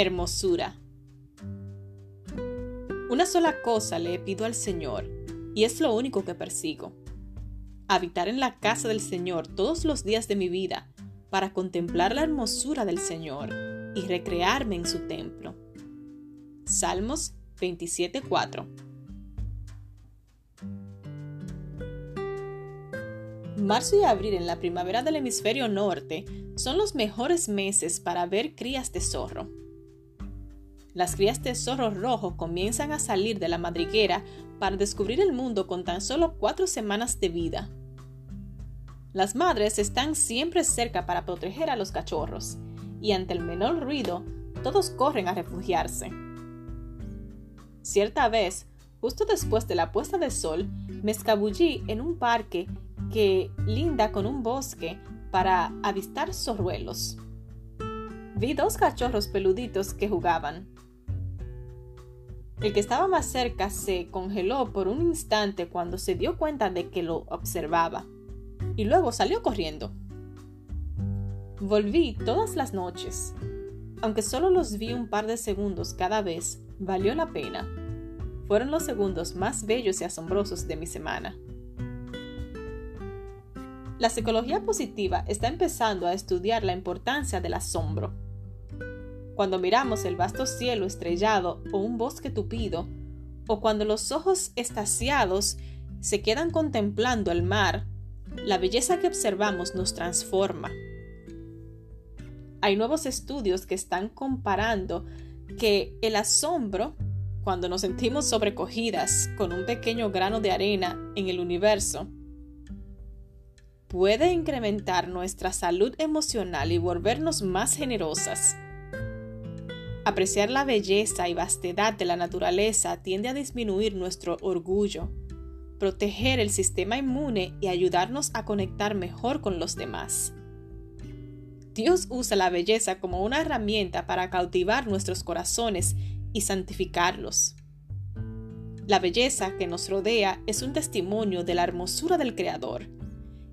Hermosura. Una sola cosa le pido al Señor, y es lo único que persigo. Habitar en la casa del Señor todos los días de mi vida, para contemplar la hermosura del Señor y recrearme en su templo. Salmos 27:4 Marzo y abril en la primavera del hemisferio norte son los mejores meses para ver crías de zorro. Las crías de zorro rojo comienzan a salir de la madriguera para descubrir el mundo con tan solo cuatro semanas de vida. Las madres están siempre cerca para proteger a los cachorros, y ante el menor ruido, todos corren a refugiarse. Cierta vez, justo después de la puesta de sol, me escabullí en un parque que linda con un bosque para avistar zorruelos. Vi dos cachorros peluditos que jugaban. El que estaba más cerca se congeló por un instante cuando se dio cuenta de que lo observaba y luego salió corriendo. Volví todas las noches. Aunque solo los vi un par de segundos cada vez, valió la pena. Fueron los segundos más bellos y asombrosos de mi semana. La psicología positiva está empezando a estudiar la importancia del asombro. Cuando miramos el vasto cielo estrellado o un bosque tupido, o cuando los ojos estaciados se quedan contemplando el mar la belleza que observamos nos transforma. Hay nuevos estudios que están comparando que el asombro, cuando nos sentimos sobrecogidas con un pequeño grano de arena en el universo, puede incrementar nuestra salud emocional y volvernos más generosas. Apreciar la belleza y vastedad de la naturaleza tiende a disminuir nuestro orgullo, proteger el sistema inmune y ayudarnos a conectar mejor con los demás. Dios usa la belleza como una herramienta para cautivar nuestros corazones y santificarlos. La belleza que nos rodea es un testimonio de la hermosura del Creador.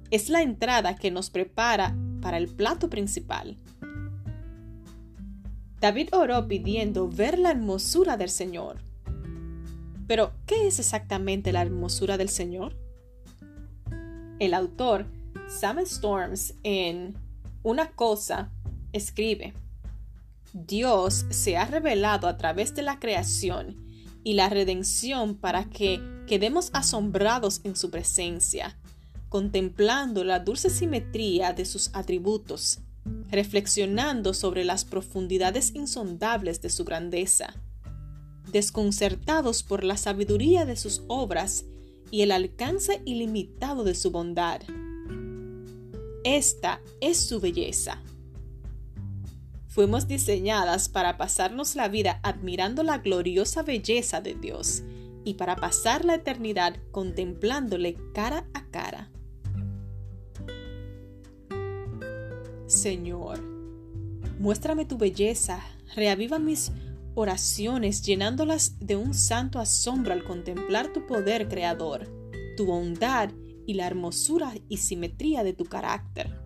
Es la entrada que nos prepara para el plato principal. David oró pidiendo ver la hermosura del Señor. Pero, ¿qué es exactamente la hermosura del Señor? El autor, Sam Storms, en Una cosa, escribe, Dios se ha revelado a través de la creación y la redención para que quedemos asombrados en su presencia, contemplando la dulce simetría de sus atributos, reflexionando sobre las profundidades insondables de su grandeza desconcertados por la sabiduría de sus obras y el alcance ilimitado de su bondad. Esta es su belleza. Fuimos diseñadas para pasarnos la vida admirando la gloriosa belleza de Dios y para pasar la eternidad contemplándole cara a cara. Señor, muéstrame tu belleza, reaviva mis oraciones llenándolas de un santo asombro al contemplar tu poder creador, tu bondad y la hermosura y simetría de tu carácter.